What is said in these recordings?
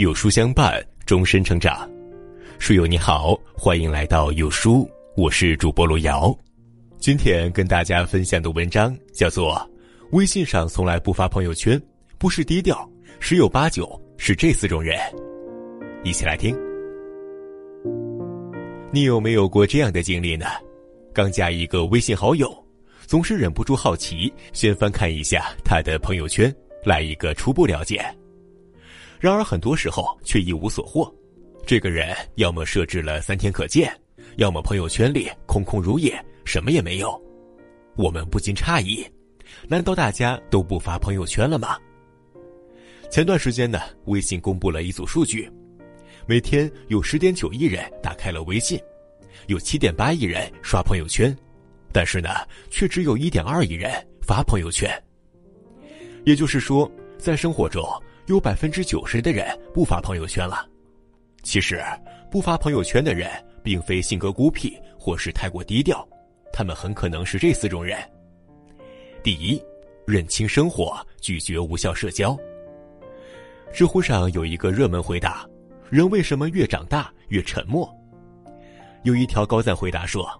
有书相伴，终身成长。书友你好，欢迎来到有书，我是主播罗瑶。今天跟大家分享的文章叫做《微信上从来不发朋友圈，不是低调，十有八九是这四种人》。一起来听。你有没有过这样的经历呢？刚加一个微信好友，总是忍不住好奇，先翻看一下他的朋友圈，来一个初步了解。然而很多时候却一无所获，这个人要么设置了三天可见，要么朋友圈里空空如也，什么也没有。我们不禁诧异：难道大家都不发朋友圈了吗？前段时间呢，微信公布了一组数据，每天有十点九亿人打开了微信，有七点八亿人刷朋友圈，但是呢，却只有一点二亿人发朋友圈。也就是说，在生活中。有百分之九十的人不发朋友圈了。其实，不发朋友圈的人并非性格孤僻或是太过低调，他们很可能是这四种人：第一，认清生活，拒绝无效社交。知乎上有一个热门回答：“人为什么越长大越沉默？”有一条高赞回答说：“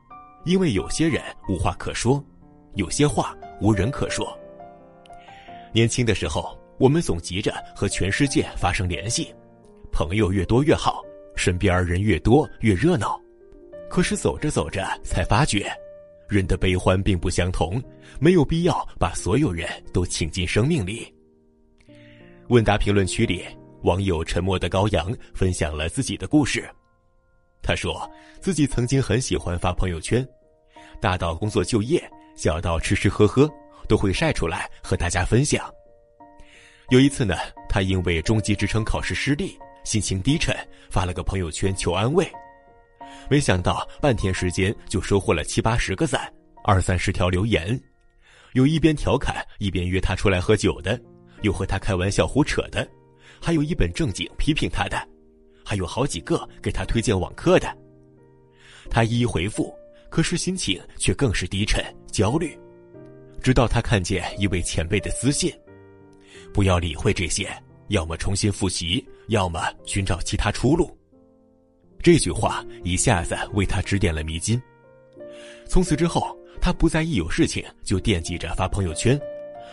因为有些人无话可说，有些话无人可说。”年轻的时候。我们总急着和全世界发生联系，朋友越多越好，身边人越多越热闹。可是走着走着才发觉，人的悲欢并不相同，没有必要把所有人都请进生命里。问答评论区里，网友沉默的羔羊分享了自己的故事。他说自己曾经很喜欢发朋友圈，大到工作就业，小到吃吃喝喝，都会晒出来和大家分享。有一次呢，他因为中级职称考试失利，心情低沉，发了个朋友圈求安慰。没想到半天时间就收获了七八十个赞，二三十条留言，有一边调侃一边约他出来喝酒的，有和他开玩笑胡扯的，还有一本正经批评他的，还有好几个给他推荐网课的。他一一回复，可是心情却更是低沉焦虑。直到他看见一位前辈的私信。不要理会这些，要么重新复习，要么寻找其他出路。这句话一下子为他指点了迷津。从此之后，他不再一有事情就惦记着发朋友圈，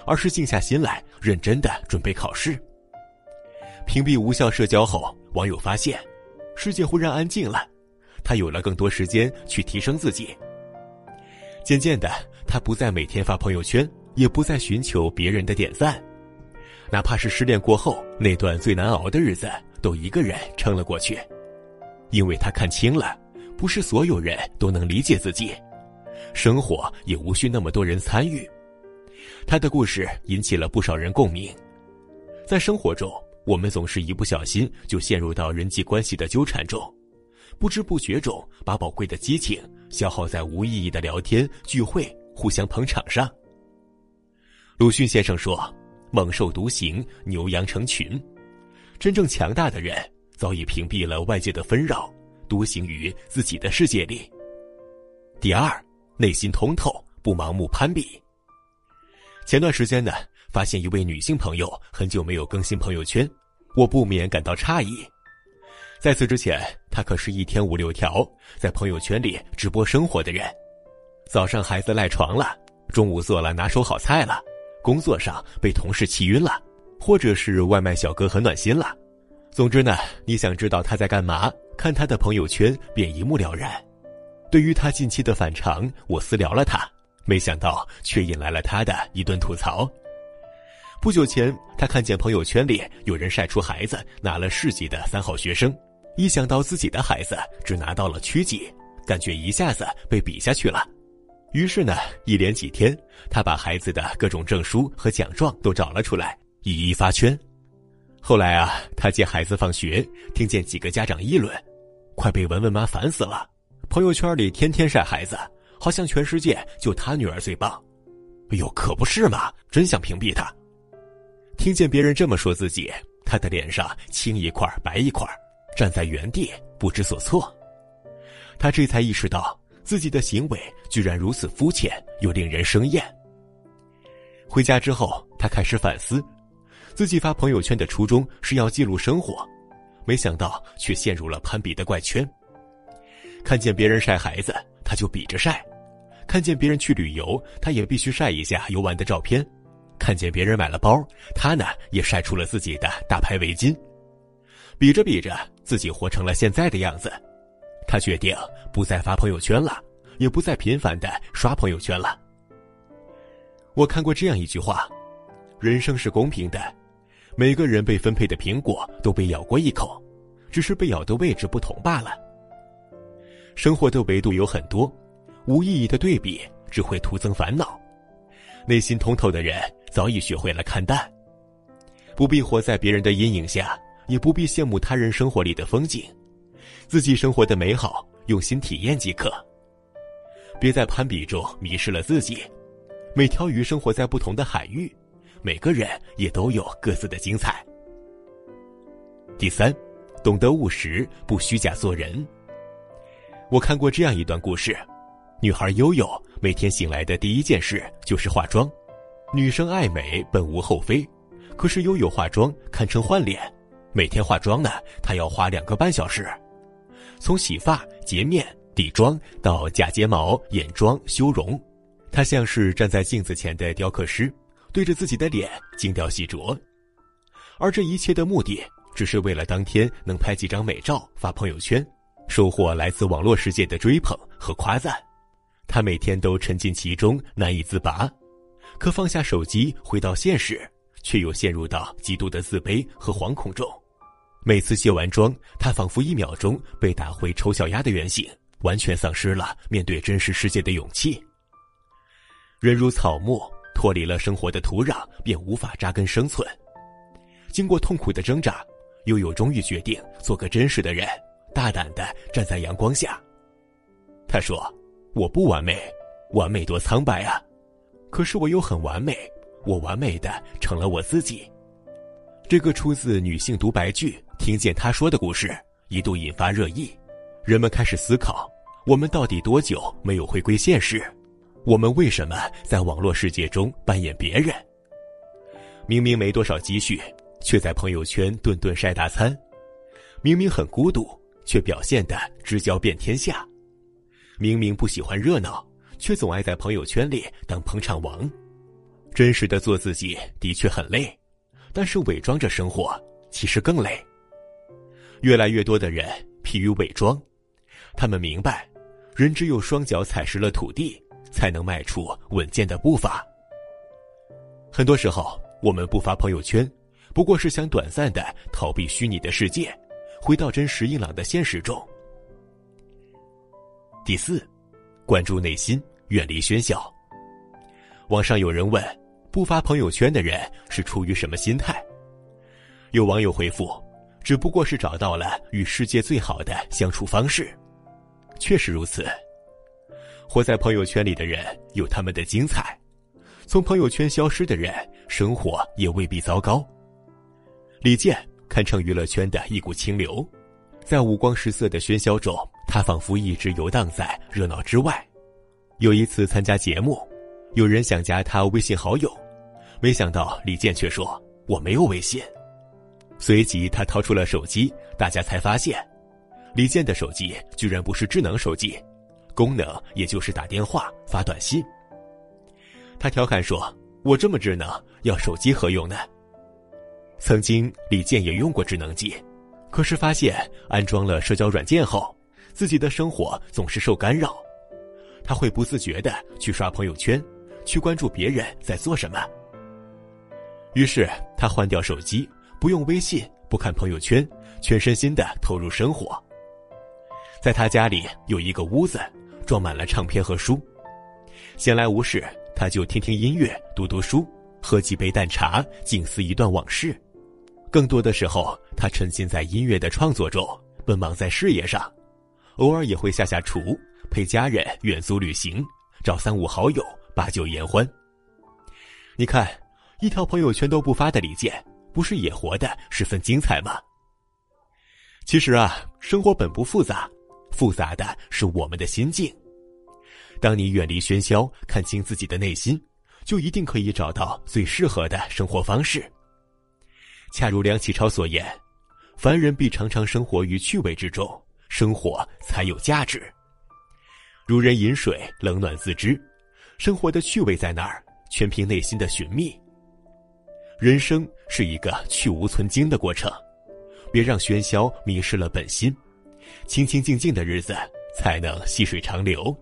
而是静下心来，认真的准备考试。屏蔽无效社交后，网友发现，世界忽然安静了，他有了更多时间去提升自己。渐渐的，他不再每天发朋友圈，也不再寻求别人的点赞。哪怕是失恋过后那段最难熬的日子，都一个人撑了过去，因为他看清了，不是所有人都能理解自己，生活也无需那么多人参与。他的故事引起了不少人共鸣。在生活中，我们总是一不小心就陷入到人际关系的纠缠中，不知不觉中把宝贵的激情消耗在无意义的聊天、聚会、互相捧场上。鲁迅先生说。猛兽独行，牛羊成群。真正强大的人早已屏蔽了外界的纷扰，独行于自己的世界里。第二，内心通透，不盲目攀比。前段时间呢，发现一位女性朋友很久没有更新朋友圈，我不免感到诧异。在此之前，她可是一天五六条在朋友圈里直播生活的人。早上孩子赖床了，中午做了拿手好菜了。工作上被同事气晕了，或者是外卖小哥很暖心了。总之呢，你想知道他在干嘛，看他的朋友圈便一目了然。对于他近期的反常，我私聊了他，没想到却引来了他的一顿吐槽。不久前，他看见朋友圈里有人晒出孩子拿了市级的三好学生，一想到自己的孩子只拿到了区级，感觉一下子被比下去了。于是呢，一连几天，他把孩子的各种证书和奖状都找了出来，一一发圈。后来啊，他接孩子放学，听见几个家长议论：“快被文文妈烦死了，朋友圈里天天晒孩子，好像全世界就他女儿最棒。”哎呦，可不是嘛！真想屏蔽他。听见别人这么说自己，他的脸上青一块白一块，站在原地不知所措。他这才意识到。自己的行为居然如此肤浅，又令人生厌。回家之后，他开始反思，自己发朋友圈的初衷是要记录生活，没想到却陷入了攀比的怪圈。看见别人晒孩子，他就比着晒；看见别人去旅游，他也必须晒一下游玩的照片；看见别人买了包，他呢也晒出了自己的大牌围巾。比着比着，自己活成了现在的样子。他决定不再发朋友圈了，也不再频繁的刷朋友圈了。我看过这样一句话：人生是公平的，每个人被分配的苹果都被咬过一口，只是被咬的位置不同罢了。生活的维度有很多，无意义的对比只会徒增烦恼。内心通透的人早已学会了看淡，不必活在别人的阴影下。也不必羡慕他人生活里的风景，自己生活的美好，用心体验即可。别在攀比中迷失了自己。每条鱼生活在不同的海域，每个人也都有各自的精彩。第三，懂得务实，不虚假做人。我看过这样一段故事：女孩悠悠每天醒来的第一件事就是化妆。女生爱美本无厚非，可是悠悠化妆堪称换脸。每天化妆呢，她要花两个半小时，从洗发、洁面、底妆到假睫毛、眼妆、修容，她像是站在镜子前的雕刻师，对着自己的脸精雕细琢。而这一切的目的，只是为了当天能拍几张美照发朋友圈，收获来自网络世界的追捧和夸赞。她每天都沉浸其中，难以自拔，可放下手机回到现实，却又陷入到极度的自卑和惶恐中。每次卸完妆，她仿佛一秒钟被打回丑小鸭的原形，完全丧失了面对真实世界的勇气。人如草木，脱离了生活的土壤，便无法扎根生存。经过痛苦的挣扎，悠悠终于决定做个真实的人，大胆的站在阳光下。他说：“我不完美，完美多苍白啊！可是我又很完美，我完美的成了我自己。”这个出自女性独白剧。听见他说的故事，一度引发热议，人们开始思考：我们到底多久没有回归现实？我们为什么在网络世界中扮演别人？明明没多少积蓄，却在朋友圈顿顿晒大餐；明明很孤独，却表现的知交遍天下；明明不喜欢热闹，却总爱在朋友圈里当捧场王。真实的做自己的确很累，但是伪装着生活其实更累。越来越多的人疲于伪装，他们明白，人只有双脚踩实了土地，才能迈出稳健的步伐。很多时候，我们不发朋友圈，不过是想短暂的逃避虚拟的世界，回到真实硬朗的现实中。第四，关注内心，远离喧嚣。网上有人问，不发朋友圈的人是出于什么心态？有网友回复。只不过是找到了与世界最好的相处方式，确实如此。活在朋友圈里的人有他们的精彩，从朋友圈消失的人生活也未必糟糕。李健堪称娱乐圈的一股清流，在五光十色的喧嚣中，他仿佛一直游荡在热闹之外。有一次参加节目，有人想加他微信好友，没想到李健却说：“我没有微信。”随即，他掏出了手机，大家才发现，李健的手机居然不是智能手机，功能也就是打电话、发短信。他调侃说：“我这么智能，要手机何用呢？”曾经，李健也用过智能机，可是发现安装了社交软件后，自己的生活总是受干扰，他会不自觉的去刷朋友圈，去关注别人在做什么。于是，他换掉手机。不用微信，不看朋友圈，全身心的投入生活。在他家里有一个屋子，装满了唱片和书。闲来无事，他就听听音乐，读读书，喝几杯淡茶，静思一段往事。更多的时候，他沉浸在音乐的创作中，奔忙在事业上，偶尔也会下下厨，陪家人远足旅行，找三五好友把酒言欢。你看，一条朋友圈都不发的李健。不是也活得十分精彩吗？其实啊，生活本不复杂，复杂的是我们的心境。当你远离喧嚣，看清自己的内心，就一定可以找到最适合的生活方式。恰如梁启超所言：“凡人必常常生活于趣味之中，生活才有价值。如人饮水，冷暖自知。生活的趣味在哪儿？全凭内心的寻觅。人生是一个去无存精的过程，别让喧嚣迷失了本心。清清静静的日子，才能细水长流。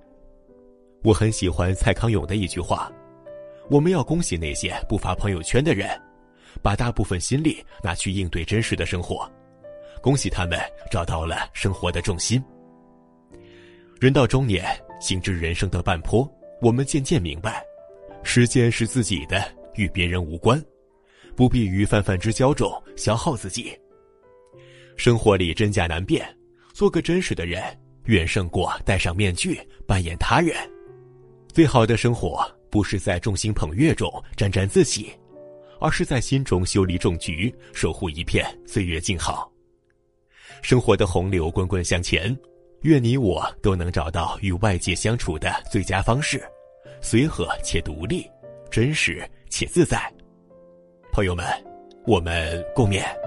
我很喜欢蔡康永的一句话：“我们要恭喜那些不发朋友圈的人，把大部分心力拿去应对真实的生活。恭喜他们找到了生活的重心。”人到中年，行至人生的半坡，我们渐渐明白，时间是自己的，与别人无关，不必于泛泛之交中消耗自己。生活里真假难辨，做个真实的人，远胜过戴上面具扮演他人。最好的生活，不是在众星捧月中沾沾自喜，而是在心中修理种菊，守护一片岁月静好。生活的洪流滚滚向前，愿你我都能找到与外界相处的最佳方式，随和且独立，真实且自在。朋友们，我们共勉。